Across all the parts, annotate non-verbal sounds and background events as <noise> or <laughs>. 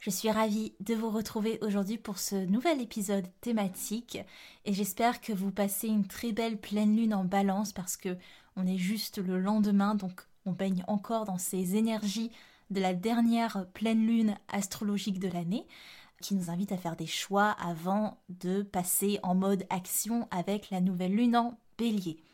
Je suis ravie de vous retrouver aujourd'hui pour ce nouvel épisode thématique et j'espère que vous passez une très belle pleine lune en balance parce que on est juste le lendemain donc on baigne encore dans ces énergies de la dernière pleine lune astrologique de l'année qui nous invite à faire des choix avant de passer en mode action avec la nouvelle lune en bélier.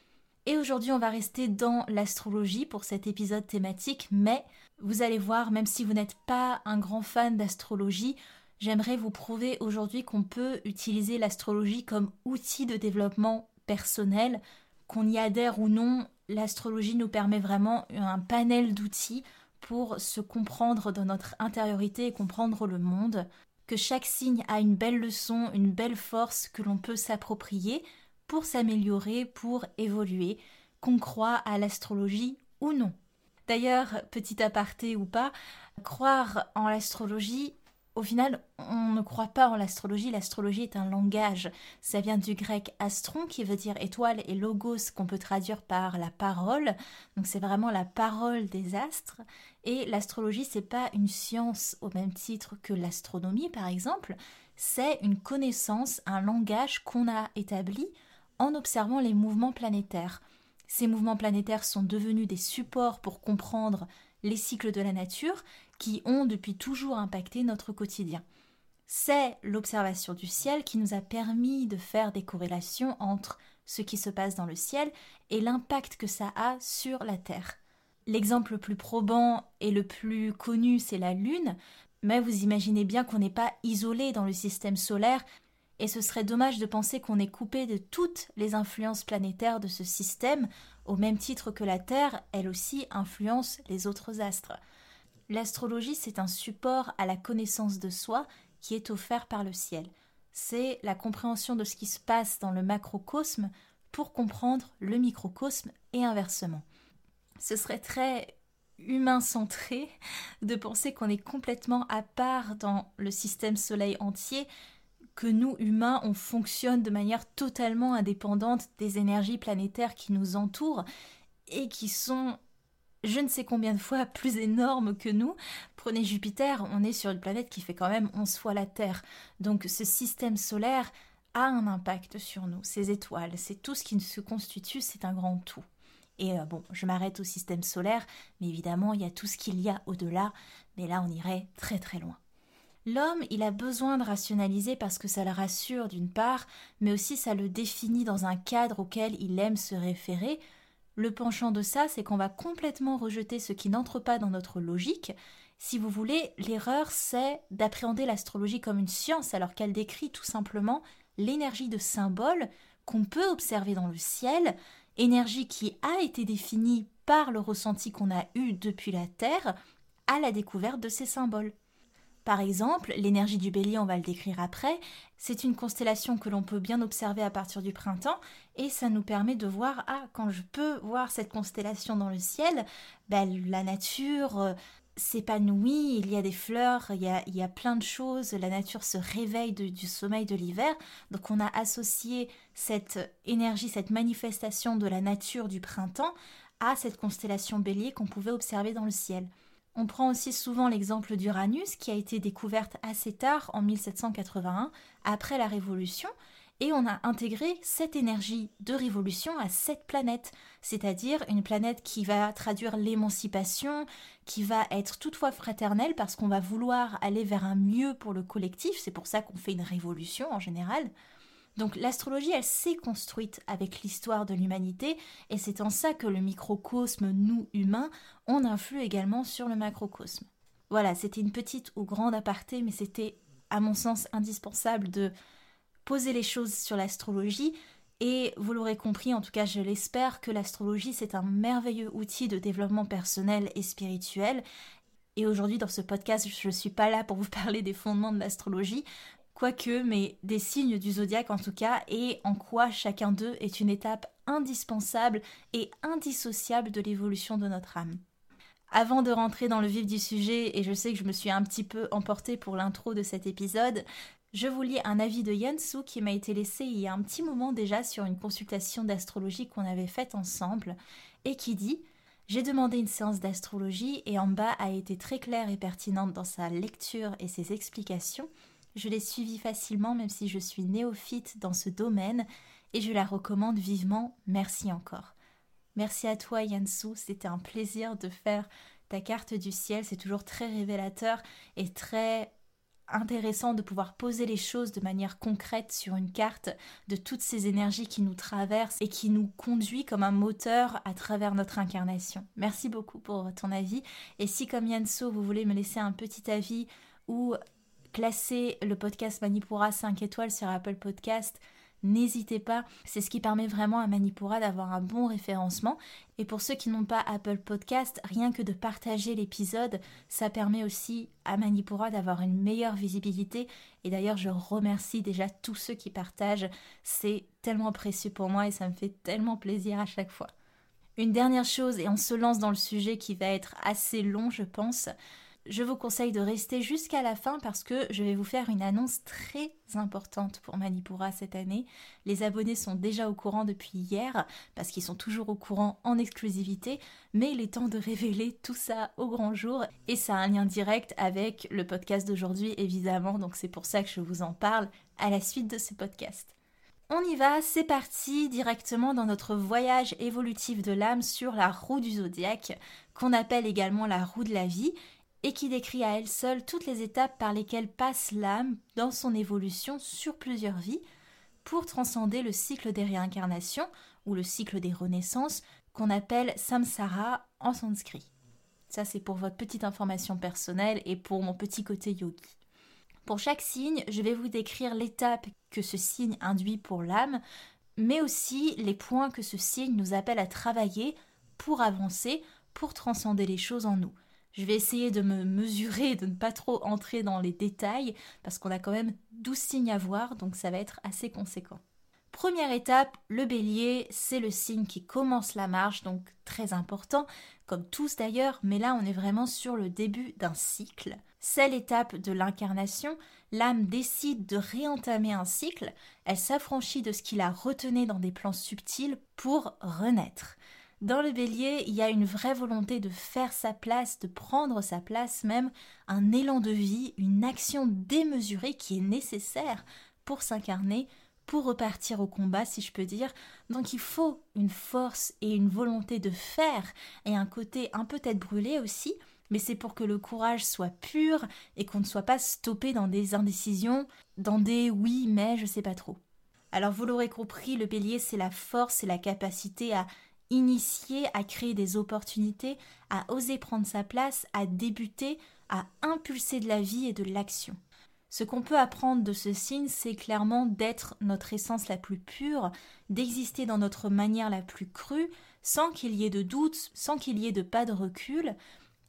Et aujourd'hui, on va rester dans l'astrologie pour cet épisode thématique, mais vous allez voir, même si vous n'êtes pas un grand fan d'astrologie, j'aimerais vous prouver aujourd'hui qu'on peut utiliser l'astrologie comme outil de développement personnel, qu'on y adhère ou non, l'astrologie nous permet vraiment un panel d'outils pour se comprendre dans notre intériorité et comprendre le monde, que chaque signe a une belle leçon, une belle force que l'on peut s'approprier, pour s'améliorer, pour évoluer, qu'on croit à l'astrologie ou non. D'ailleurs, petit aparté ou pas, croire en l'astrologie, au final, on ne croit pas en l'astrologie. L'astrologie est un langage. Ça vient du grec astron, qui veut dire étoile, et logos, qu'on peut traduire par la parole. Donc c'est vraiment la parole des astres. Et l'astrologie, c'est pas une science au même titre que l'astronomie, par exemple. C'est une connaissance, un langage qu'on a établi en observant les mouvements planétaires. Ces mouvements planétaires sont devenus des supports pour comprendre les cycles de la nature qui ont depuis toujours impacté notre quotidien. C'est l'observation du ciel qui nous a permis de faire des corrélations entre ce qui se passe dans le ciel et l'impact que ça a sur la Terre. L'exemple le plus probant et le plus connu, c'est la Lune, mais vous imaginez bien qu'on n'est pas isolé dans le système solaire et ce serait dommage de penser qu'on est coupé de toutes les influences planétaires de ce système, au même titre que la Terre, elle aussi, influence les autres astres. L'astrologie, c'est un support à la connaissance de soi qui est offert par le ciel. C'est la compréhension de ce qui se passe dans le macrocosme pour comprendre le microcosme et inversement. Ce serait très humain centré <laughs> de penser qu'on est complètement à part dans le système Soleil entier que nous, humains, on fonctionne de manière totalement indépendante des énergies planétaires qui nous entourent et qui sont je ne sais combien de fois plus énormes que nous. Prenez Jupiter, on est sur une planète qui fait quand même 11 fois la Terre. Donc ce système solaire a un impact sur nous. Ces étoiles, c'est tout ce qui se constitue, c'est un grand tout. Et euh, bon, je m'arrête au système solaire, mais évidemment, il y a tout ce qu'il y a au-delà, mais là, on irait très très loin. L'homme, il a besoin de rationaliser parce que ça le rassure d'une part, mais aussi ça le définit dans un cadre auquel il aime se référer. Le penchant de ça, c'est qu'on va complètement rejeter ce qui n'entre pas dans notre logique. Si vous voulez, l'erreur, c'est d'appréhender l'astrologie comme une science alors qu'elle décrit tout simplement l'énergie de symbole qu'on peut observer dans le ciel, énergie qui a été définie par le ressenti qu'on a eu depuis la Terre à la découverte de ces symboles. Par exemple, l'énergie du bélier, on va le décrire après, c'est une constellation que l'on peut bien observer à partir du printemps et ça nous permet de voir, ah, quand je peux voir cette constellation dans le ciel, ben, la nature euh, s'épanouit, il y a des fleurs, il y a, plein de choses, la nature se réveille du sommeil de l'hiver. Donc on a associé cette énergie, cette manifestation de la nature du printemps à cette constellation bélier qu'on pouvait observer dans le ciel. On prend aussi souvent l'exemple d'Uranus qui a été découverte assez tard en 1781 après la Révolution et on a intégré cette énergie de révolution à cette planète, c'est-à-dire une planète qui va traduire l'émancipation, qui va être toutefois fraternelle parce qu'on va vouloir aller vers un mieux pour le collectif, c'est pour ça qu'on fait une révolution en général. Donc l'astrologie, elle s'est construite avec l'histoire de l'humanité, et c'est en ça que le microcosme, nous humains, on influe également sur le macrocosme. Voilà, c'était une petite ou grande aparté, mais c'était à mon sens indispensable de poser les choses sur l'astrologie. Et vous l'aurez compris, en tout cas je l'espère, que l'astrologie c'est un merveilleux outil de développement personnel et spirituel. Et aujourd'hui dans ce podcast, je ne suis pas là pour vous <laughs> parler des fondements de l'astrologie, quoique, mais des signes du zodiaque en tout cas, et en quoi chacun d'eux est une étape indispensable et indissociable de l'évolution de notre âme. Avant de rentrer dans le vif du sujet, et je sais que je me suis un petit peu emportée pour l'intro de cet épisode, je vous lis un avis de Yansu qui m'a été laissé il y a un petit moment déjà sur une consultation d'astrologie qu'on avait faite ensemble, et qui dit j'ai demandé une séance d'astrologie et bas a été très claire et pertinente dans sa lecture et ses explications. Je l'ai suivie facilement même si je suis néophyte dans ce domaine et je la recommande vivement. Merci encore. Merci à toi Yansu, c'était un plaisir de faire ta carte du ciel, c'est toujours très révélateur et très intéressant de pouvoir poser les choses de manière concrète sur une carte de toutes ces énergies qui nous traversent et qui nous conduit comme un moteur à travers notre incarnation. Merci beaucoup pour ton avis et si comme Yanso vous voulez me laisser un petit avis ou classer le podcast Manipura 5 étoiles sur Apple Podcast, n'hésitez pas. C'est ce qui permet vraiment à Manipura d'avoir un bon référencement. Et pour ceux qui n'ont pas Apple Podcast, rien que de partager l'épisode, ça permet aussi à Manipura d'avoir une meilleure visibilité. Et d'ailleurs, je remercie déjà tous ceux qui partagent. C'est tellement précieux pour moi et ça me fait tellement plaisir à chaque fois. Une dernière chose, et on se lance dans le sujet qui va être assez long, je pense je vous conseille de rester jusqu'à la fin parce que je vais vous faire une annonce très importante pour Manipura cette année. Les abonnés sont déjà au courant depuis hier parce qu'ils sont toujours au courant en exclusivité, mais il est temps de révéler tout ça au grand jour et ça a un lien direct avec le podcast d'aujourd'hui évidemment, donc c'est pour ça que je vous en parle à la suite de ce podcast. On y va, c'est parti directement dans notre voyage évolutif de l'âme sur la roue du zodiaque, qu'on appelle également la roue de la vie, et qui décrit à elle seule toutes les étapes par lesquelles passe l'âme dans son évolution sur plusieurs vies pour transcender le cycle des réincarnations ou le cycle des renaissances qu'on appelle samsara en sanskrit. Ça c'est pour votre petite information personnelle et pour mon petit côté yogi. Pour chaque signe, je vais vous décrire l'étape que ce signe induit pour l'âme, mais aussi les points que ce signe nous appelle à travailler pour avancer, pour transcender les choses en nous. Je vais essayer de me mesurer, de ne pas trop entrer dans les détails, parce qu'on a quand même 12 signes à voir, donc ça va être assez conséquent. Première étape, le bélier, c'est le signe qui commence la marche, donc très important, comme tous d'ailleurs, mais là on est vraiment sur le début d'un cycle. C'est l'étape de l'incarnation, l'âme décide de réentamer un cycle, elle s'affranchit de ce qui la retenait dans des plans subtils pour renaître. Dans le bélier, il y a une vraie volonté de faire sa place, de prendre sa place même, un élan de vie, une action démesurée qui est nécessaire pour s'incarner, pour repartir au combat, si je peux dire. Donc il faut une force et une volonté de faire, et un côté un peu tête brûlée aussi, mais c'est pour que le courage soit pur et qu'on ne soit pas stoppé dans des indécisions, dans des oui mais je sais pas trop. Alors vous l'aurez compris, le bélier c'est la force et la capacité à initier à créer des opportunités, à oser prendre sa place, à débuter, à impulser de la vie et de l'action. Ce qu'on peut apprendre de ce signe, c'est clairement d'être notre essence la plus pure, d'exister dans notre manière la plus crue, sans qu'il y ait de doute, sans qu'il y ait de pas de recul.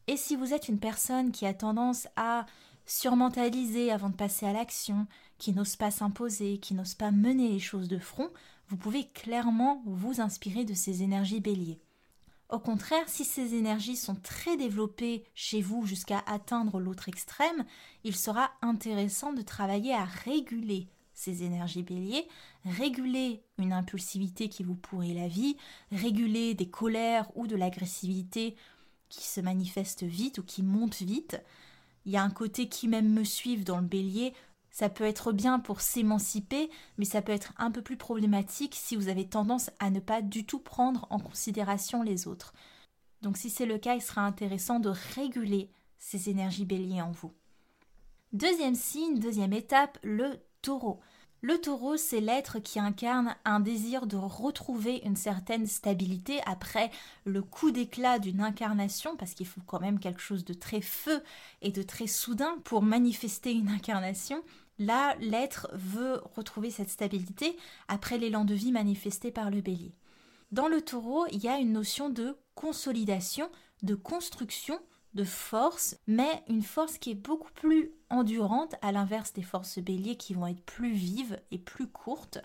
Et si vous êtes une personne qui a tendance à surmentaliser avant de passer à l'action, qui n'ose pas s'imposer, qui n'ose pas mener les choses de front, vous pouvez clairement vous inspirer de ces énergies béliers. Au contraire, si ces énergies sont très développées chez vous jusqu'à atteindre l'autre extrême, il sera intéressant de travailler à réguler ces énergies béliers, réguler une impulsivité qui vous pourrit la vie, réguler des colères ou de l'agressivité qui se manifestent vite ou qui montent vite. Il y a un côté qui même me suivent dans le bélier, ça peut être bien pour s'émanciper, mais ça peut être un peu plus problématique si vous avez tendance à ne pas du tout prendre en considération les autres. Donc si c'est le cas, il sera intéressant de réguler ces énergies béliers en vous. Deuxième signe, deuxième étape, le taureau. Le taureau, c'est l'être qui incarne un désir de retrouver une certaine stabilité après le coup d'éclat d'une incarnation, parce qu'il faut quand même quelque chose de très feu et de très soudain pour manifester une incarnation. Là, l'être veut retrouver cette stabilité après l'élan de vie manifesté par le bélier. Dans le taureau, il y a une notion de consolidation, de construction, de force, mais une force qui est beaucoup plus endurante, à l'inverse des forces béliers qui vont être plus vives et plus courtes.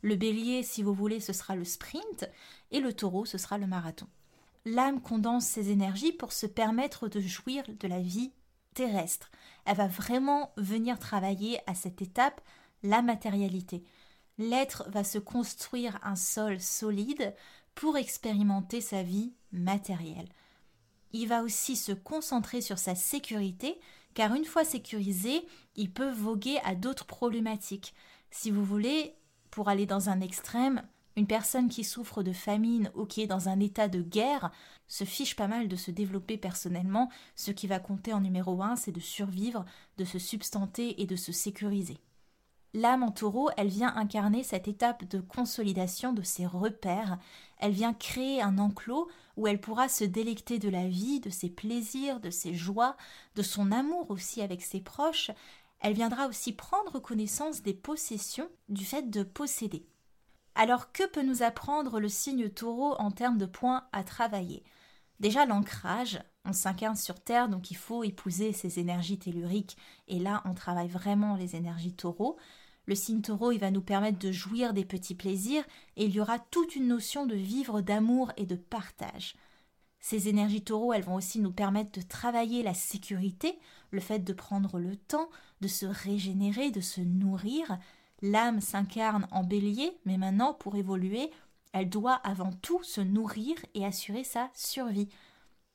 Le bélier, si vous voulez, ce sera le sprint, et le taureau, ce sera le marathon. L'âme condense ses énergies pour se permettre de jouir de la vie terrestre. Elle va vraiment venir travailler à cette étape la matérialité. L'être va se construire un sol solide pour expérimenter sa vie matérielle il va aussi se concentrer sur sa sécurité, car une fois sécurisé, il peut voguer à d'autres problématiques. Si vous voulez, pour aller dans un extrême, une personne qui souffre de famine ou qui est dans un état de guerre se fiche pas mal de se développer personnellement. Ce qui va compter en numéro un, c'est de survivre, de se substanter et de se sécuriser. L'âme en taureau, elle vient incarner cette étape de consolidation de ses repères. Elle vient créer un enclos où elle pourra se délecter de la vie, de ses plaisirs, de ses joies, de son amour aussi avec ses proches. Elle viendra aussi prendre connaissance des possessions, du fait de posséder. Alors que peut nous apprendre le signe taureau en termes de points à travailler? Déjà l'ancrage, on s'incarne sur Terre, donc il faut épouser ces énergies telluriques, et là on travaille vraiment les énergies taureaux. Le signe taureau, il va nous permettre de jouir des petits plaisirs et il y aura toute une notion de vivre d'amour et de partage. Ces énergies taureaux, elles vont aussi nous permettre de travailler la sécurité, le fait de prendre le temps, de se régénérer, de se nourrir. L'âme s'incarne en bélier, mais maintenant, pour évoluer, elle doit avant tout se nourrir et assurer sa survie.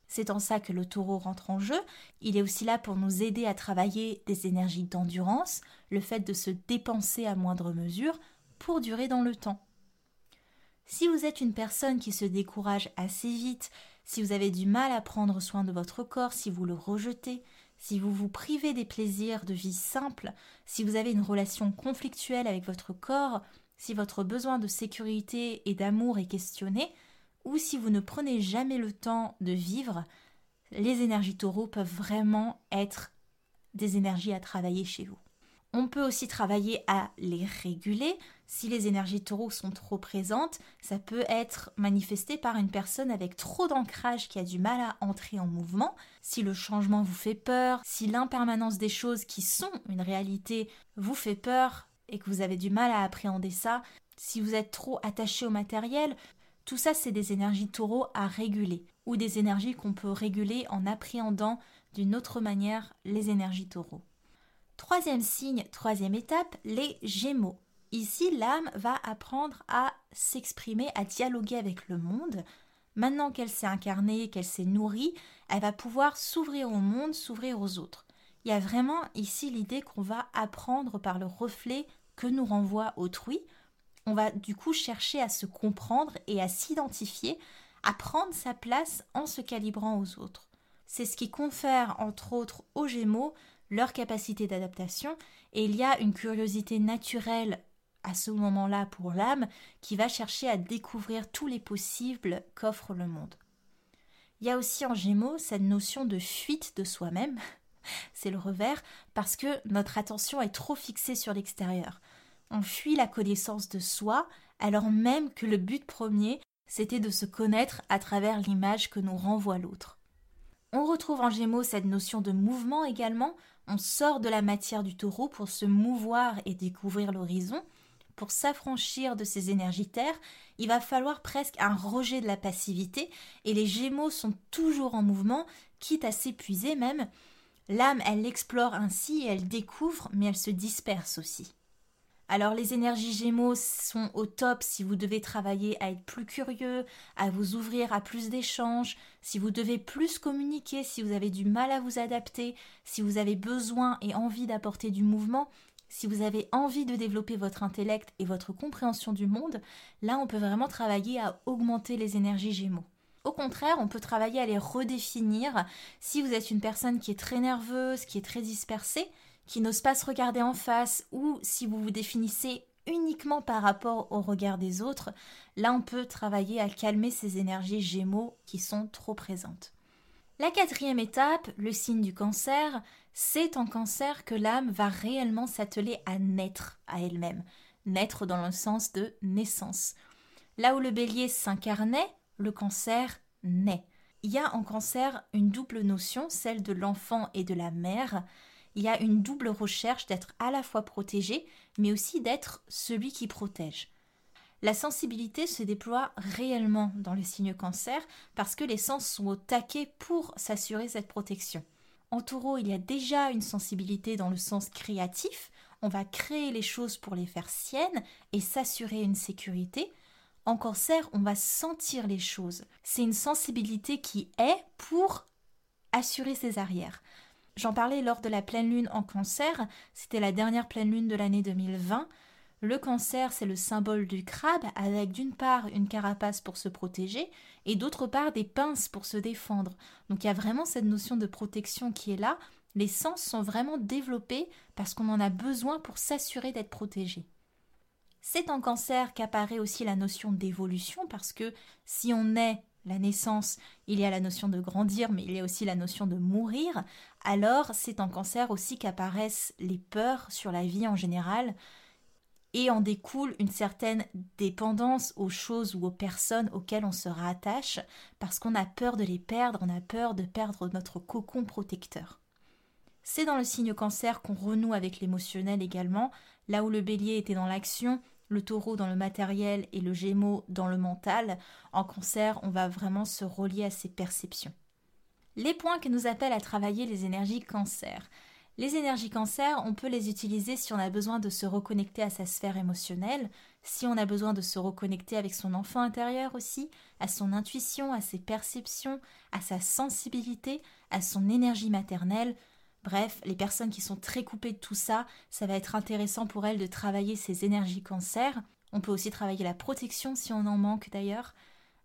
C'est en ça que le taureau rentre en jeu. Il est aussi là pour nous aider à travailler des énergies d'endurance, le fait de se dépenser à moindre mesure pour durer dans le temps. Si vous êtes une personne qui se décourage assez vite, si vous avez du mal à prendre soin de votre corps, si vous le rejetez, si vous vous privez des plaisirs de vie simple, si vous avez une relation conflictuelle avec votre corps, si votre besoin de sécurité et d'amour est questionné, ou si vous ne prenez jamais le temps de vivre, les énergies taureaux peuvent vraiment être des énergies à travailler chez vous. On peut aussi travailler à les réguler. Si les énergies taureaux sont trop présentes, ça peut être manifesté par une personne avec trop d'ancrage qui a du mal à entrer en mouvement. Si le changement vous fait peur, si l'impermanence des choses qui sont une réalité vous fait peur et que vous avez du mal à appréhender ça, si vous êtes trop attaché au matériel, tout ça, c'est des énergies taureaux à réguler, ou des énergies qu'on peut réguler en appréhendant d'une autre manière les énergies taureaux. Troisième signe, troisième étape, les gémeaux. Ici, l'âme va apprendre à s'exprimer, à dialoguer avec le monde. Maintenant qu'elle s'est incarnée, qu'elle s'est nourrie, elle va pouvoir s'ouvrir au monde, s'ouvrir aux autres. Il y a vraiment ici l'idée qu'on va apprendre par le reflet que nous renvoie autrui, on va du coup chercher à se comprendre et à s'identifier, à prendre sa place en se calibrant aux autres. C'est ce qui confère entre autres aux Gémeaux leur capacité d'adaptation et il y a une curiosité naturelle à ce moment-là pour l'âme qui va chercher à découvrir tous les possibles qu'offre le monde. Il y a aussi en Gémeaux cette notion de fuite de soi-même, <laughs> c'est le revers, parce que notre attention est trop fixée sur l'extérieur on fuit la connaissance de soi, alors même que le but premier, c'était de se connaître à travers l'image que nous renvoie l'autre. On retrouve en Gémeaux cette notion de mouvement également, on sort de la matière du taureau pour se mouvoir et découvrir l'horizon. Pour s'affranchir de ces énergies terres, il va falloir presque un rejet de la passivité, et les Gémeaux sont toujours en mouvement, quitte à s'épuiser même. L'âme, elle explore ainsi, elle découvre, mais elle se disperse aussi. Alors les énergies Gémeaux sont au top si vous devez travailler à être plus curieux, à vous ouvrir à plus d'échanges, si vous devez plus communiquer, si vous avez du mal à vous adapter, si vous avez besoin et envie d'apporter du mouvement, si vous avez envie de développer votre intellect et votre compréhension du monde, là on peut vraiment travailler à augmenter les énergies Gémeaux. Au contraire, on peut travailler à les redéfinir si vous êtes une personne qui est très nerveuse, qui est très dispersée, qui n'osent pas se regarder en face, ou si vous vous définissez uniquement par rapport au regard des autres, là on peut travailler à calmer ces énergies gémeaux qui sont trop présentes. La quatrième étape, le signe du cancer, c'est en cancer que l'âme va réellement s'atteler à naître à elle-même, naître dans le sens de naissance. Là où le bélier s'incarnait, le cancer naît. Il y a en cancer une double notion, celle de l'enfant et de la mère. Il y a une double recherche d'être à la fois protégé, mais aussi d'être celui qui protège. La sensibilité se déploie réellement dans le signe cancer parce que les sens sont au taquet pour s'assurer cette protection. En taureau, il y a déjà une sensibilité dans le sens créatif. On va créer les choses pour les faire siennes et s'assurer une sécurité. En cancer, on va sentir les choses. C'est une sensibilité qui est pour assurer ses arrières. J'en parlais lors de la pleine lune en cancer, c'était la dernière pleine lune de l'année 2020. Le cancer, c'est le symbole du crabe, avec d'une part une carapace pour se protéger et d'autre part des pinces pour se défendre. Donc il y a vraiment cette notion de protection qui est là. Les sens sont vraiment développés parce qu'on en a besoin pour s'assurer d'être protégé. C'est en cancer qu'apparaît aussi la notion d'évolution parce que si on est la naissance, il y a la notion de grandir, mais il y a aussi la notion de mourir, alors c'est en cancer aussi qu'apparaissent les peurs sur la vie en général, et en découle une certaine dépendance aux choses ou aux personnes auxquelles on se rattache parce qu'on a peur de les perdre, on a peur de perdre notre cocon protecteur. C'est dans le signe cancer qu'on renoue avec l'émotionnel également, là où le bélier était dans l'action, le taureau dans le matériel et le gémeaux dans le mental, en cancer on va vraiment se relier à ces perceptions. Les points qui nous appellent à travailler les énergies cancer. Les énergies cancer, on peut les utiliser si on a besoin de se reconnecter à sa sphère émotionnelle, si on a besoin de se reconnecter avec son enfant intérieur aussi, à son intuition, à ses perceptions, à sa sensibilité, à son énergie maternelle. Bref, les personnes qui sont très coupées de tout ça, ça va être intéressant pour elles de travailler ces énergies cancer. On peut aussi travailler la protection si on en manque d'ailleurs.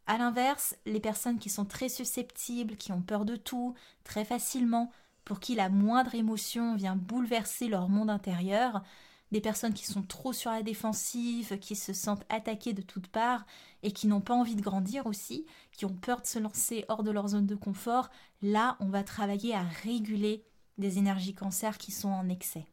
A l'inverse, les personnes qui sont très susceptibles, qui ont peur de tout, très facilement, pour qui la moindre émotion vient bouleverser leur monde intérieur, des personnes qui sont trop sur la défensive, qui se sentent attaquées de toutes parts et qui n'ont pas envie de grandir aussi, qui ont peur de se lancer hors de leur zone de confort, là on va travailler à réguler des énergies cancer qui sont en excès.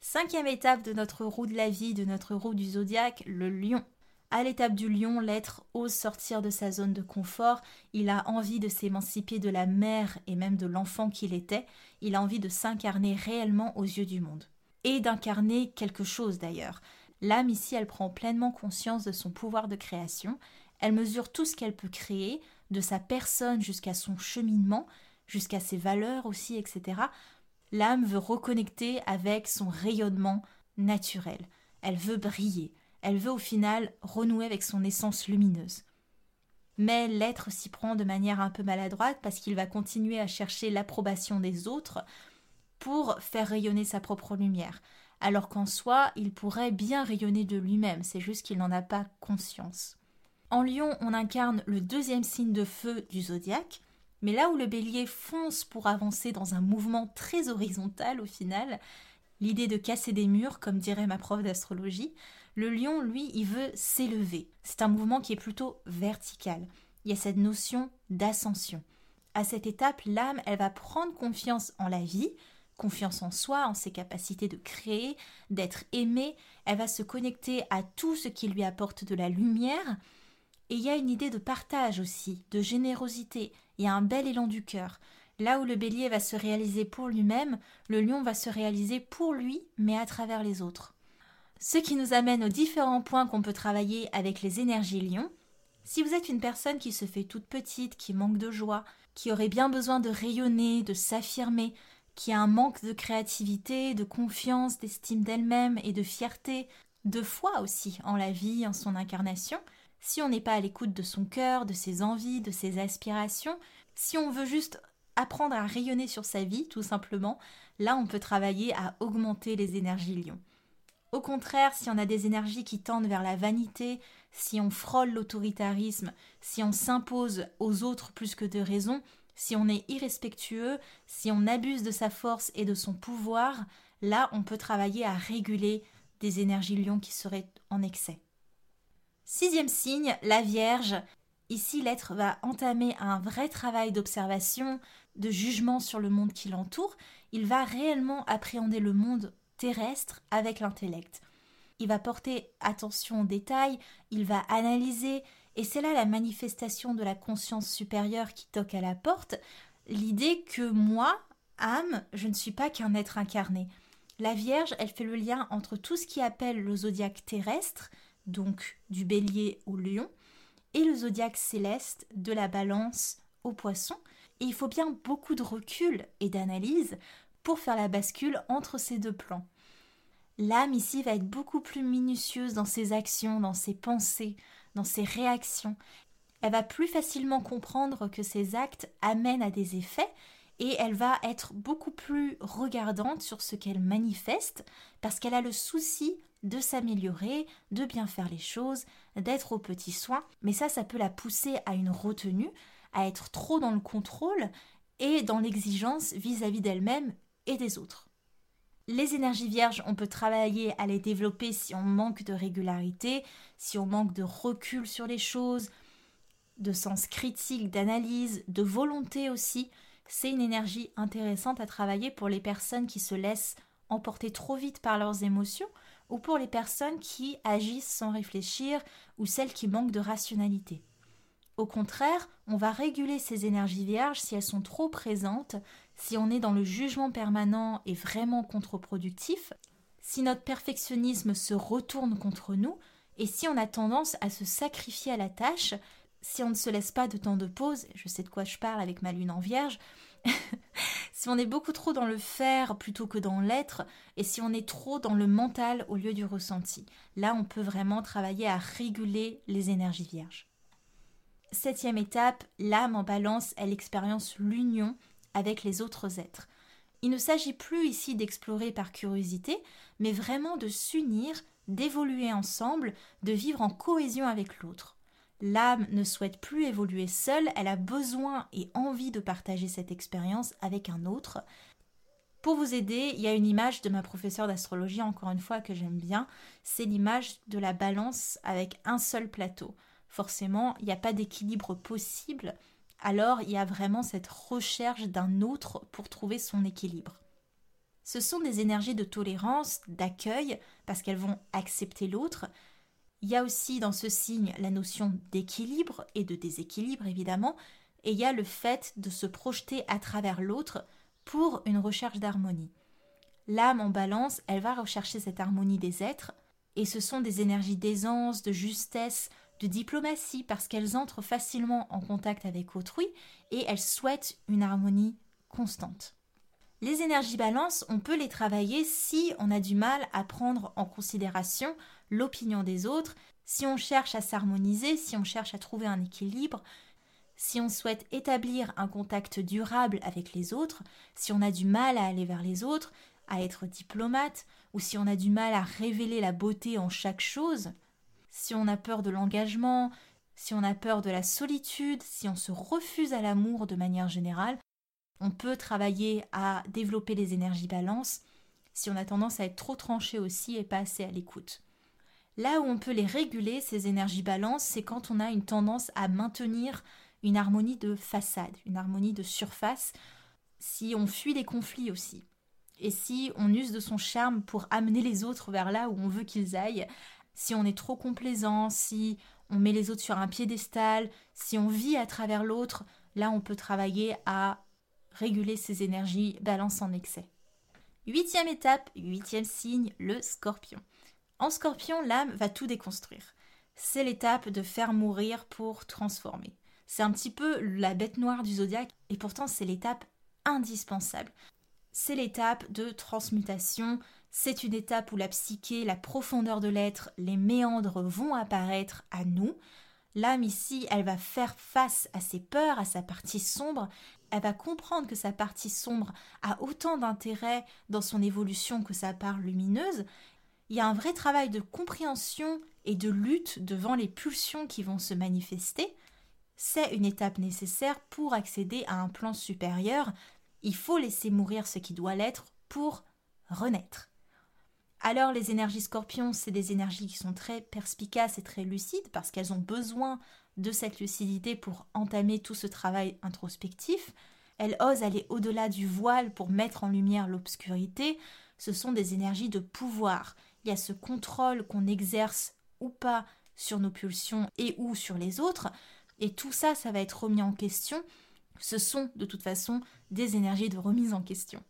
Cinquième étape de notre roue de la vie, de notre roue du zodiaque, le lion. À l'étape du lion, l'être ose sortir de sa zone de confort, il a envie de s'émanciper de la mère et même de l'enfant qu'il était, il a envie de s'incarner réellement aux yeux du monde. Et d'incarner quelque chose d'ailleurs. L'âme ici, elle prend pleinement conscience de son pouvoir de création, elle mesure tout ce qu'elle peut créer, de sa personne jusqu'à son cheminement, jusqu'à ses valeurs aussi, etc. L'âme veut reconnecter avec son rayonnement naturel. Elle veut briller elle veut au final renouer avec son essence lumineuse. Mais l'être s'y prend de manière un peu maladroite parce qu'il va continuer à chercher l'approbation des autres pour faire rayonner sa propre lumière, alors qu'en soi, il pourrait bien rayonner de lui-même, c'est juste qu'il n'en a pas conscience. En lion, on incarne le deuxième signe de feu du zodiaque, mais là où le bélier fonce pour avancer dans un mouvement très horizontal au final, l'idée de casser des murs, comme dirait ma prof d'astrologie, le lion, lui, il veut s'élever. C'est un mouvement qui est plutôt vertical. Il y a cette notion d'ascension. À cette étape, l'âme, elle va prendre confiance en la vie, confiance en soi, en ses capacités de créer, d'être aimée. Elle va se connecter à tout ce qui lui apporte de la lumière. Et il y a une idée de partage aussi, de générosité. Il y a un bel élan du cœur. Là où le bélier va se réaliser pour lui-même, le lion va se réaliser pour lui, mais à travers les autres. Ce qui nous amène aux différents points qu'on peut travailler avec les énergies lions. Si vous êtes une personne qui se fait toute petite, qui manque de joie, qui aurait bien besoin de rayonner, de s'affirmer, qui a un manque de créativité, de confiance, d'estime d'elle-même et de fierté, de foi aussi en la vie, en son incarnation, si on n'est pas à l'écoute de son cœur, de ses envies, de ses aspirations, si on veut juste apprendre à rayonner sur sa vie, tout simplement, là on peut travailler à augmenter les énergies lions. Au contraire, si on a des énergies qui tendent vers la vanité, si on frôle l'autoritarisme, si on s'impose aux autres plus que de raison, Si on est irrespectueux, si on abuse de sa force et de son pouvoir, là on peut travailler à réguler des énergies lions qui seraient en excès. Sixième signe, la Vierge. Ici, l'être va entamer un vrai travail d'observation, de jugement sur le monde qui l'entoure. Il va réellement appréhender le monde terrestre avec l'intellect. Il va porter attention aux détails, il va analyser, et c'est là la manifestation de la conscience supérieure qui toque à la porte, l'idée que moi, âme, je ne suis pas qu'un être incarné. La Vierge, elle fait le lien entre tout ce qui appelle le zodiaque terrestre, donc du bélier au lion, et le zodiaque céleste, de la balance au poisson. Et il faut bien beaucoup de recul et d'analyse pour faire la bascule entre ces deux plans. L'âme ici va être beaucoup plus minutieuse dans ses actions, dans ses pensées, dans ses réactions. Elle va plus facilement comprendre que ses actes amènent à des effets et elle va être beaucoup plus regardante sur ce qu'elle manifeste parce qu'elle a le souci de s'améliorer, de bien faire les choses, d'être aux petits soins, mais ça, ça peut la pousser à une retenue, à être trop dans le contrôle et dans l'exigence vis-à-vis d'elle-même et des autres. Les énergies vierges, on peut travailler à les développer si on manque de régularité, si on manque de recul sur les choses, de sens critique, d'analyse, de volonté aussi. C'est une énergie intéressante à travailler pour les personnes qui se laissent emporter trop vite par leurs émotions ou pour les personnes qui agissent sans réfléchir ou celles qui manquent de rationalité. Au contraire, on va réguler ces énergies vierges si elles sont trop présentes, si on est dans le jugement permanent et vraiment contre-productif, si notre perfectionnisme se retourne contre nous, et si on a tendance à se sacrifier à la tâche, si on ne se laisse pas de temps de pause, je sais de quoi je parle avec ma lune en vierge, <laughs> si on est beaucoup trop dans le faire plutôt que dans l'être, et si on est trop dans le mental au lieu du ressenti, là on peut vraiment travailler à réguler les énergies vierges. Septième étape, l'âme en balance, elle expérience l'union avec les autres êtres. Il ne s'agit plus ici d'explorer par curiosité, mais vraiment de s'unir, d'évoluer ensemble, de vivre en cohésion avec l'autre. L'âme ne souhaite plus évoluer seule, elle a besoin et envie de partager cette expérience avec un autre. Pour vous aider, il y a une image de ma professeure d'astrologie, encore une fois, que j'aime bien. C'est l'image de la balance avec un seul plateau. Forcément, il n'y a pas d'équilibre possible alors il y a vraiment cette recherche d'un autre pour trouver son équilibre. Ce sont des énergies de tolérance, d'accueil, parce qu'elles vont accepter l'autre. Il y a aussi dans ce signe la notion d'équilibre et de déséquilibre, évidemment, et il y a le fait de se projeter à travers l'autre pour une recherche d'harmonie. L'âme en balance, elle va rechercher cette harmonie des êtres, et ce sont des énergies d'aisance, de justesse, de diplomatie parce qu'elles entrent facilement en contact avec autrui et elles souhaitent une harmonie constante. Les énergies balance, on peut les travailler si on a du mal à prendre en considération l'opinion des autres, si on cherche à s'harmoniser, si on cherche à trouver un équilibre, si on souhaite établir un contact durable avec les autres, si on a du mal à aller vers les autres, à être diplomate, ou si on a du mal à révéler la beauté en chaque chose, si on a peur de l'engagement, si on a peur de la solitude, si on se refuse à l'amour de manière générale, on peut travailler à développer les énergies balance si on a tendance à être trop tranché aussi et pas assez à l'écoute. Là où on peut les réguler, ces énergies balance, c'est quand on a une tendance à maintenir une harmonie de façade, une harmonie de surface, si on fuit les conflits aussi. Et si on use de son charme pour amener les autres vers là où on veut qu'ils aillent, si on est trop complaisant, si on met les autres sur un piédestal, si on vit à travers l'autre, là on peut travailler à réguler ses énergies, balance en excès. Huitième étape, huitième signe, le scorpion. En scorpion, l'âme va tout déconstruire. C'est l'étape de faire mourir pour transformer. C'est un petit peu la bête noire du zodiaque et pourtant c'est l'étape indispensable. C'est l'étape de transmutation, c'est une étape où la psyché, la profondeur de l'être, les méandres vont apparaître à nous. L'âme ici, elle va faire face à ses peurs, à sa partie sombre. Elle va comprendre que sa partie sombre a autant d'intérêt dans son évolution que sa part lumineuse. Il y a un vrai travail de compréhension et de lutte devant les pulsions qui vont se manifester. c'est une étape nécessaire pour accéder à un plan supérieur. Il faut laisser mourir ce qui doit l'être pour renaître. Alors les énergies scorpions, c'est des énergies qui sont très perspicaces et très lucides parce qu'elles ont besoin de cette lucidité pour entamer tout ce travail introspectif. Elles osent aller au-delà du voile pour mettre en lumière l'obscurité. Ce sont des énergies de pouvoir. Il y a ce contrôle qu'on exerce ou pas sur nos pulsions et ou sur les autres. Et tout ça, ça va être remis en question. Ce sont de toute façon des énergies de remise en question.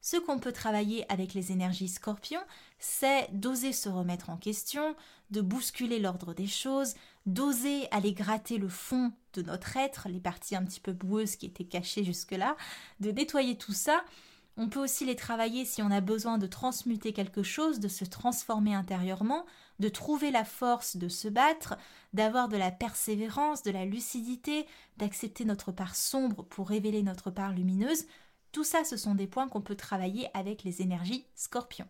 Ce qu'on peut travailler avec les énergies scorpions, c'est d'oser se remettre en question, de bousculer l'ordre des choses, d'oser aller gratter le fond de notre être, les parties un petit peu boueuses qui étaient cachées jusque-là, de nettoyer tout ça. On peut aussi les travailler si on a besoin de transmuter quelque chose, de se transformer intérieurement, de trouver la force de se battre, d'avoir de la persévérance, de la lucidité, d'accepter notre part sombre pour révéler notre part lumineuse. Tout ça, ce sont des points qu'on peut travailler avec les énergies scorpions.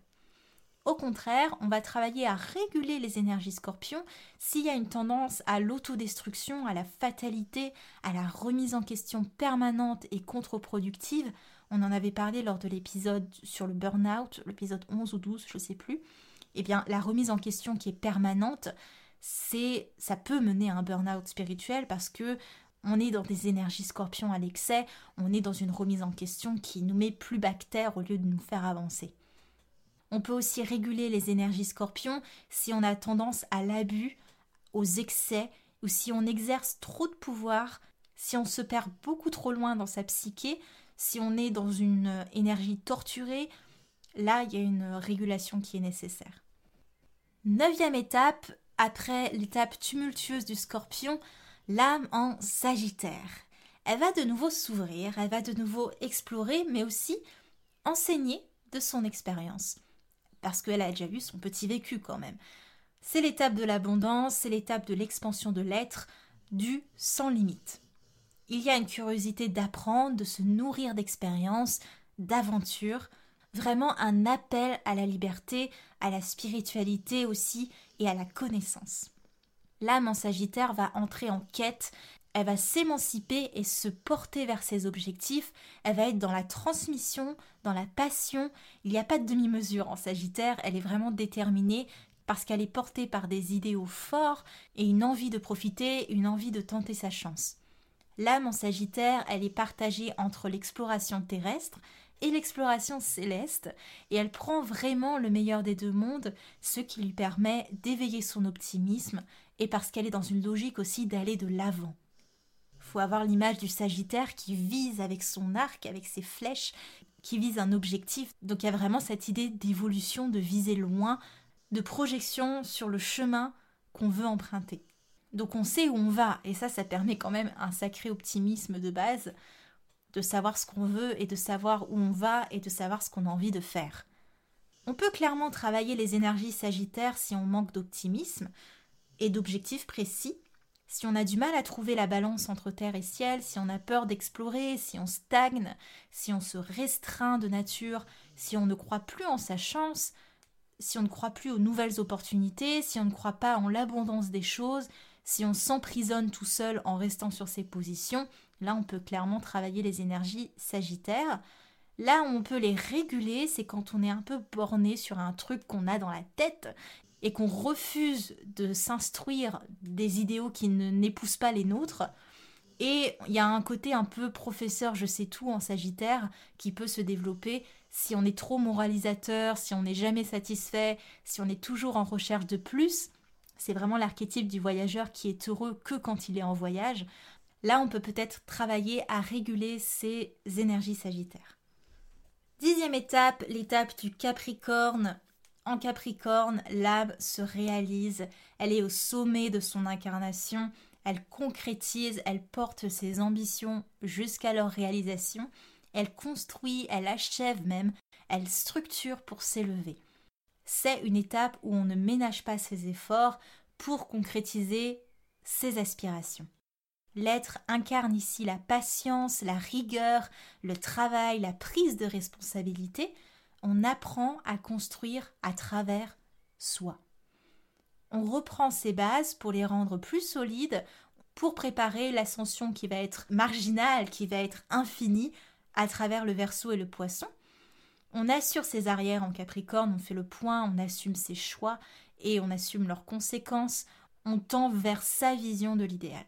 Au contraire, on va travailler à réguler les énergies scorpions s'il y a une tendance à l'autodestruction, à la fatalité, à la remise en question permanente et contre-productive. On en avait parlé lors de l'épisode sur le burn-out, l'épisode 11 ou 12, je ne sais plus. Eh bien, la remise en question qui est permanente, c'est ça peut mener à un burn-out spirituel parce que on est dans des énergies scorpions à l'excès, on est dans une remise en question qui nous met plus bactère au lieu de nous faire avancer. On peut aussi réguler les énergies scorpions si on a tendance à l'abus, aux excès, ou si on exerce trop de pouvoir, si on se perd beaucoup trop loin dans sa psyché, si on est dans une énergie torturée, là il y a une régulation qui est nécessaire. Neuvième étape, après l'étape tumultueuse du scorpion, l'âme en Sagittaire. Elle va de nouveau s'ouvrir, elle va de nouveau explorer, mais aussi enseigner de son expérience. Parce qu'elle a déjà vu son petit vécu quand même. C'est l'étape de l'abondance, c'est l'étape de l'expansion de l'être, du sans limite. Il y a une curiosité d'apprendre, de se nourrir d'expériences, d'aventures, vraiment un appel à la liberté, à la spiritualité aussi et à la connaissance l'âme en Sagittaire va entrer en quête, elle va s'émanciper et se porter vers ses objectifs, elle va être dans la transmission, dans la passion, il n'y a pas de demi-mesure en Sagittaire, elle est vraiment déterminée parce qu'elle est portée par des idéaux forts et une envie de profiter, une envie de tenter sa chance. L'âme en Sagittaire, elle est partagée entre l'exploration terrestre et l'exploration céleste, et elle prend vraiment le meilleur des deux mondes, ce qui lui permet d'éveiller son optimisme, et parce qu'elle est dans une logique aussi d'aller de l'avant. Faut avoir l'image du Sagittaire qui vise avec son arc, avec ses flèches, qui vise un objectif. Donc il y a vraiment cette idée d'évolution, de viser loin, de projection sur le chemin qu'on veut emprunter. Donc on sait où on va, et ça, ça permet quand même un sacré optimisme de base, de savoir ce qu'on veut et de savoir où on va et de savoir ce qu'on a envie de faire. On peut clairement travailler les énergies sagittaires si on manque d'optimisme, et d'objectifs précis, si on a du mal à trouver la balance entre terre et ciel, si on a peur d'explorer, si on stagne, si on se restreint de nature, si on ne croit plus en sa chance, si on ne croit plus aux nouvelles opportunités, si on ne croit pas en l'abondance des choses, si on s'emprisonne tout seul en restant sur ses positions, là on peut clairement travailler les énergies sagittaires. Là où on peut les réguler, c'est quand on est un peu borné sur un truc qu'on a dans la tête et qu'on refuse de s'instruire des idéaux qui n'épousent pas les nôtres. Et il y a un côté un peu professeur, je sais tout en Sagittaire qui peut se développer si on est trop moralisateur, si on n'est jamais satisfait, si on est toujours en recherche de plus. C'est vraiment l'archétype du voyageur qui est heureux que quand il est en voyage. Là, on peut peut-être travailler à réguler ses énergies sagittaires. Dixième étape, l'étape du Capricorne. En Capricorne, l'âme se réalise, elle est au sommet de son incarnation, elle concrétise, elle porte ses ambitions jusqu'à leur réalisation, elle construit, elle achève même, elle structure pour s'élever. C'est une étape où on ne ménage pas ses efforts pour concrétiser ses aspirations. L'être incarne ici la patience, la rigueur, le travail, la prise de responsabilité, on apprend à construire à travers soi. On reprend ses bases pour les rendre plus solides, pour préparer l'ascension qui va être marginale, qui va être infinie à travers le verso et le poisson. On assure ses arrières en Capricorne, on fait le point, on assume ses choix et on assume leurs conséquences, on tend vers sa vision de l'idéal.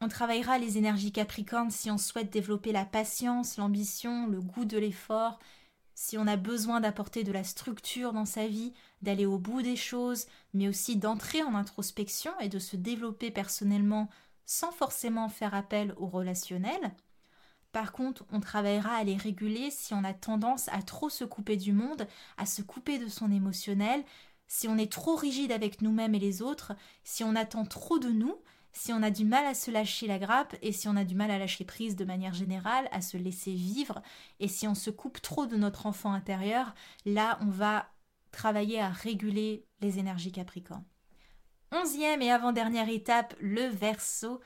On travaillera les énergies Capricorne si on souhaite développer la patience, l'ambition, le goût de l'effort, si on a besoin d'apporter de la structure dans sa vie, d'aller au bout des choses, mais aussi d'entrer en introspection et de se développer personnellement sans forcément faire appel au relationnel. Par contre, on travaillera à les réguler si on a tendance à trop se couper du monde, à se couper de son émotionnel, si on est trop rigide avec nous-mêmes et les autres, si on attend trop de nous, si on a du mal à se lâcher la grappe et si on a du mal à lâcher prise de manière générale, à se laisser vivre, et si on se coupe trop de notre enfant intérieur, là on va travailler à réguler les énergies capricornes. Onzième et avant-dernière étape, le verso.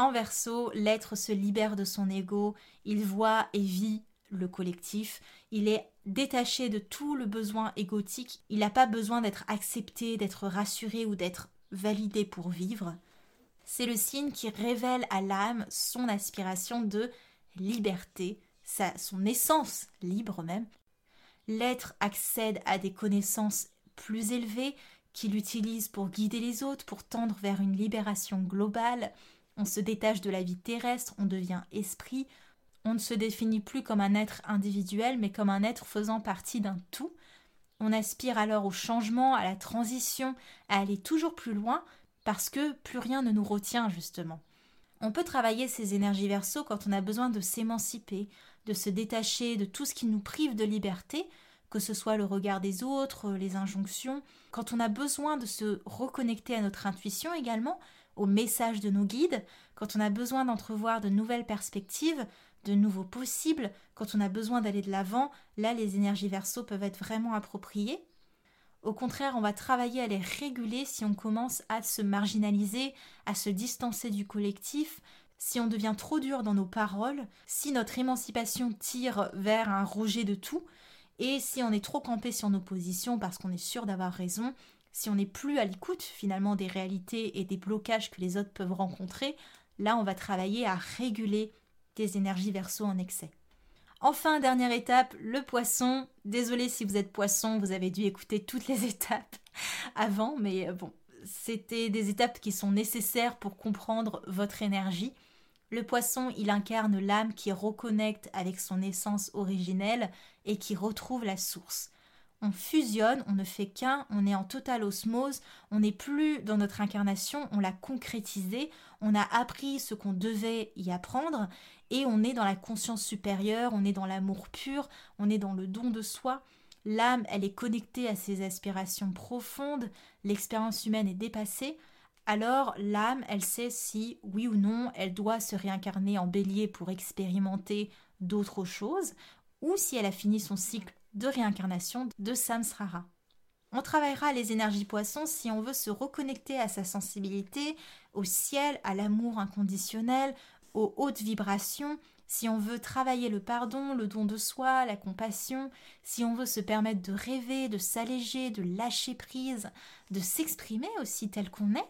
En verso, l'être se libère de son ego, il voit et vit le collectif, il est détaché de tout le besoin égotique, il n'a pas besoin d'être accepté, d'être rassuré ou d'être validé pour vivre c'est le signe qui révèle à l'âme son aspiration de liberté, sa, son essence libre même. L'être accède à des connaissances plus élevées qu'il utilise pour guider les autres, pour tendre vers une libération globale. On se détache de la vie terrestre, on devient esprit, on ne se définit plus comme un être individuel, mais comme un être faisant partie d'un tout. On aspire alors au changement, à la transition, à aller toujours plus loin, parce que plus rien ne nous retient justement. On peut travailler ces énergies verso quand on a besoin de s'émanciper, de se détacher de tout ce qui nous prive de liberté, que ce soit le regard des autres, les injonctions, quand on a besoin de se reconnecter à notre intuition également, au message de nos guides, quand on a besoin d'entrevoir de nouvelles perspectives, de nouveaux possibles, quand on a besoin d'aller de l'avant, là les énergies verso peuvent être vraiment appropriées. Au contraire, on va travailler à les réguler si on commence à se marginaliser, à se distancer du collectif, si on devient trop dur dans nos paroles, si notre émancipation tire vers un rejet de tout, et si on est trop campé sur nos positions parce qu'on est sûr d'avoir raison, si on n'est plus à l'écoute finalement des réalités et des blocages que les autres peuvent rencontrer, là on va travailler à réguler des énergies verso en excès. Enfin, dernière étape, le poisson. Désolé si vous êtes poisson, vous avez dû écouter toutes les <laughs> étapes avant, mais euh, bon, c'était des étapes qui sont nécessaires pour comprendre votre énergie. Le poisson, il incarne l'âme qui reconnecte avec son essence originelle et qui retrouve la source. On fusionne, on ne fait qu'un, on est en totale osmose, on n'est plus dans notre incarnation, on l'a concrétisé, on a appris ce qu'on devait y apprendre et on est dans la conscience supérieure, on est dans l'amour pur, on est dans le don de soi. L'âme, elle est connectée à ses aspirations profondes, l'expérience humaine est dépassée. Alors l'âme, elle sait si, oui ou non, elle doit se réincarner en bélier pour expérimenter d'autres choses, ou si elle a fini son cycle de réincarnation de samsrara. On travaillera les énergies poissons si on veut se reconnecter à sa sensibilité, au ciel, à l'amour inconditionnel, aux hautes vibrations, si on veut travailler le pardon, le don de soi, la compassion, si on veut se permettre de rêver, de s'alléger, de lâcher prise, de s'exprimer aussi tel qu'on est,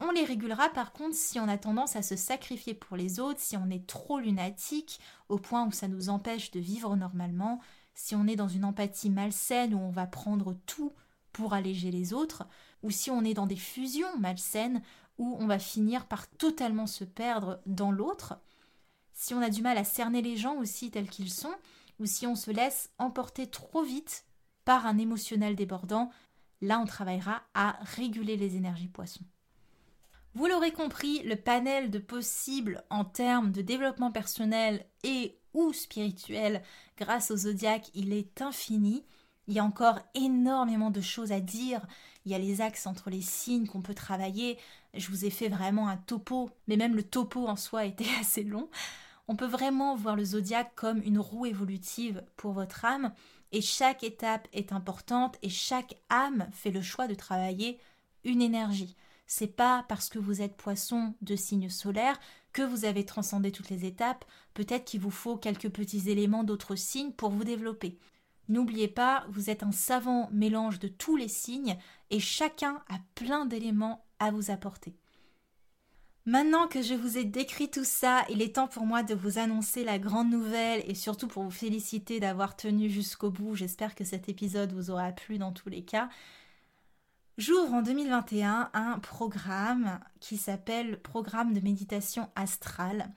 on les régulera par contre si on a tendance à se sacrifier pour les autres, si on est trop lunatique au point où ça nous empêche de vivre normalement, si on est dans une empathie malsaine où on va prendre tout pour alléger les autres, ou si on est dans des fusions malsaines où on va finir par totalement se perdre dans l'autre, si on a du mal à cerner les gens aussi tels qu'ils sont, ou si on se laisse emporter trop vite par un émotionnel débordant, là on travaillera à réguler les énergies poissons. Vous l'aurez compris, le panel de possibles en termes de développement personnel et ou spirituel grâce au zodiaque, il est infini. Il y a encore énormément de choses à dire. Il y a les axes entre les signes qu'on peut travailler. Je vous ai fait vraiment un topo, mais même le topo en soi <laughs> était assez long. On peut vraiment voir le zodiaque comme une roue évolutive pour votre âme, et chaque étape est importante, et chaque âme fait le choix de travailler une énergie. C'est pas parce que vous êtes poisson de signe solaire que vous avez transcendé toutes les étapes, peut-être qu'il vous faut quelques petits éléments d'autres signes pour vous développer. N'oubliez pas, vous êtes un savant mélange de tous les signes et chacun a plein d'éléments à vous apporter. Maintenant que je vous ai décrit tout ça, il est temps pour moi de vous annoncer la grande nouvelle et surtout pour vous féliciter d'avoir tenu jusqu'au bout. J'espère que cet épisode vous aura plu dans tous les cas. J'ouvre en 2021 un programme qui s'appelle Programme de méditation astrale.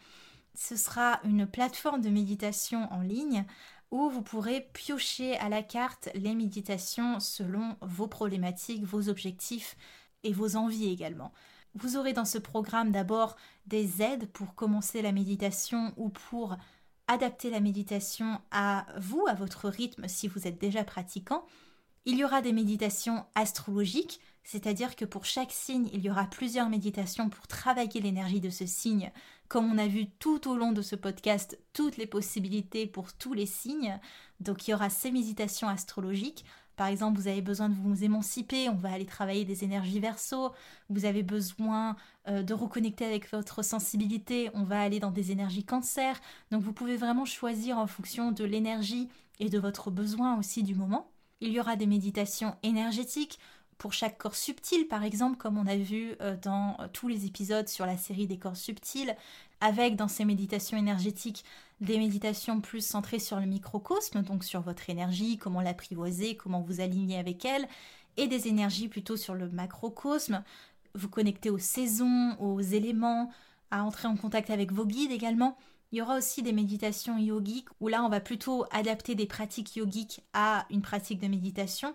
Ce sera une plateforme de méditation en ligne où vous pourrez piocher à la carte les méditations selon vos problématiques, vos objectifs et vos envies également. Vous aurez dans ce programme d'abord des aides pour commencer la méditation ou pour adapter la méditation à vous, à votre rythme si vous êtes déjà pratiquant. Il y aura des méditations astrologiques, c'est-à-dire que pour chaque signe, il y aura plusieurs méditations pour travailler l'énergie de ce signe. Comme on a vu tout au long de ce podcast, toutes les possibilités pour tous les signes. Donc il y aura ces méditations astrologiques. Par exemple, vous avez besoin de vous émanciper, on va aller travailler des énergies verso. Vous avez besoin euh, de reconnecter avec votre sensibilité, on va aller dans des énergies cancer. Donc vous pouvez vraiment choisir en fonction de l'énergie et de votre besoin aussi du moment. Il y aura des méditations énergétiques pour chaque corps subtil, par exemple, comme on a vu euh, dans euh, tous les épisodes sur la série des corps subtils, avec dans ces méditations énergétiques des méditations plus centrées sur le microcosme, donc sur votre énergie, comment l'apprivoiser, comment vous aligner avec elle, et des énergies plutôt sur le macrocosme, vous connecter aux saisons, aux éléments, à entrer en contact avec vos guides également. Il y aura aussi des méditations yogiques où là on va plutôt adapter des pratiques yogiques à une pratique de méditation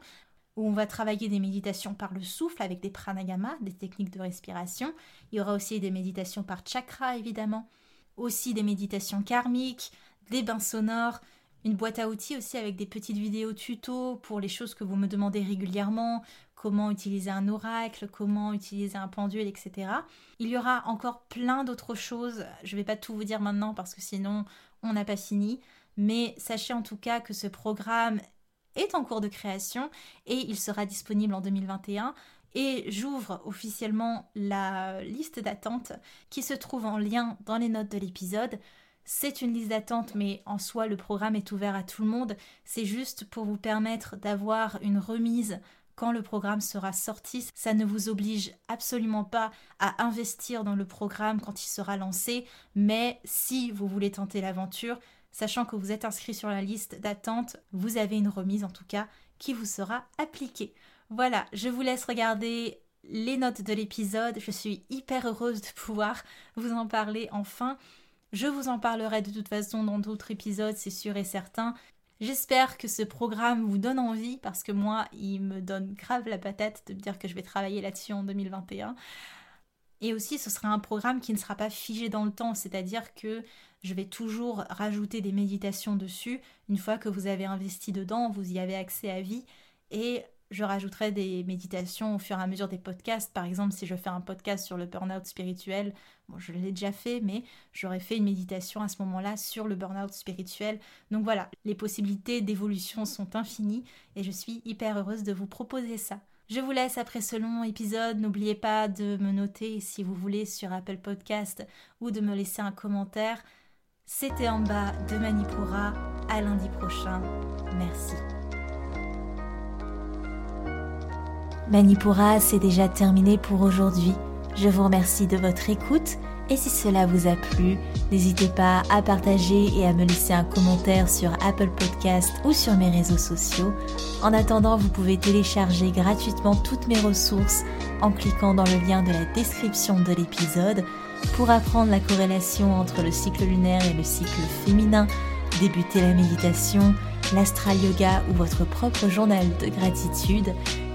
où on va travailler des méditations par le souffle avec des pranayama, des techniques de respiration. Il y aura aussi des méditations par chakra évidemment, aussi des méditations karmiques, des bains sonores, une boîte à outils aussi avec des petites vidéos tuto pour les choses que vous me demandez régulièrement, comment utiliser un oracle, comment utiliser un pendule, etc. Il y aura encore plein d'autres choses. Je ne vais pas tout vous dire maintenant parce que sinon on n'a pas fini. Mais sachez en tout cas que ce programme est en cours de création et il sera disponible en 2021 et j'ouvre officiellement la liste d'attente qui se trouve en lien dans les notes de l'épisode. C'est une liste d'attente, mais en soi, le programme est ouvert à tout le monde. C'est juste pour vous permettre d'avoir une remise quand le programme sera sorti. Ça ne vous oblige absolument pas à investir dans le programme quand il sera lancé, mais si vous voulez tenter l'aventure, Sachant que vous êtes inscrit sur la liste d'attente, vous avez une remise en tout cas qui vous sera appliquée. Voilà, je vous laisse regarder les notes de l'épisode. Je suis hyper heureuse de pouvoir vous en parler enfin. Je vous en parlerai de toute façon dans d'autres épisodes, c'est sûr et certain. J'espère que ce programme vous donne envie parce que moi, il me donne grave la patate de me dire que je vais travailler là-dessus en 2021. Et aussi, ce sera un programme qui ne sera pas figé dans le temps, c'est-à-dire que je vais toujours rajouter des méditations dessus. Une fois que vous avez investi dedans, vous y avez accès à vie. Et je rajouterai des méditations au fur et à mesure des podcasts. Par exemple, si je fais un podcast sur le burn-out spirituel, bon, je l'ai déjà fait, mais j'aurais fait une méditation à ce moment-là sur le burn-out spirituel. Donc voilà, les possibilités d'évolution sont infinies et je suis hyper heureuse de vous proposer ça. Je vous laisse après ce long épisode. N'oubliez pas de me noter si vous voulez sur Apple Podcast ou de me laisser un commentaire. C'était en bas de Manipura. À lundi prochain. Merci. Manipura, c'est déjà terminé pour aujourd'hui. Je vous remercie de votre écoute et si cela vous a plu, n'hésitez pas à partager et à me laisser un commentaire sur Apple Podcast ou sur mes réseaux sociaux. En attendant, vous pouvez télécharger gratuitement toutes mes ressources en cliquant dans le lien de la description de l'épisode pour apprendre la corrélation entre le cycle lunaire et le cycle féminin, débuter la méditation, l'astral yoga ou votre propre journal de gratitude.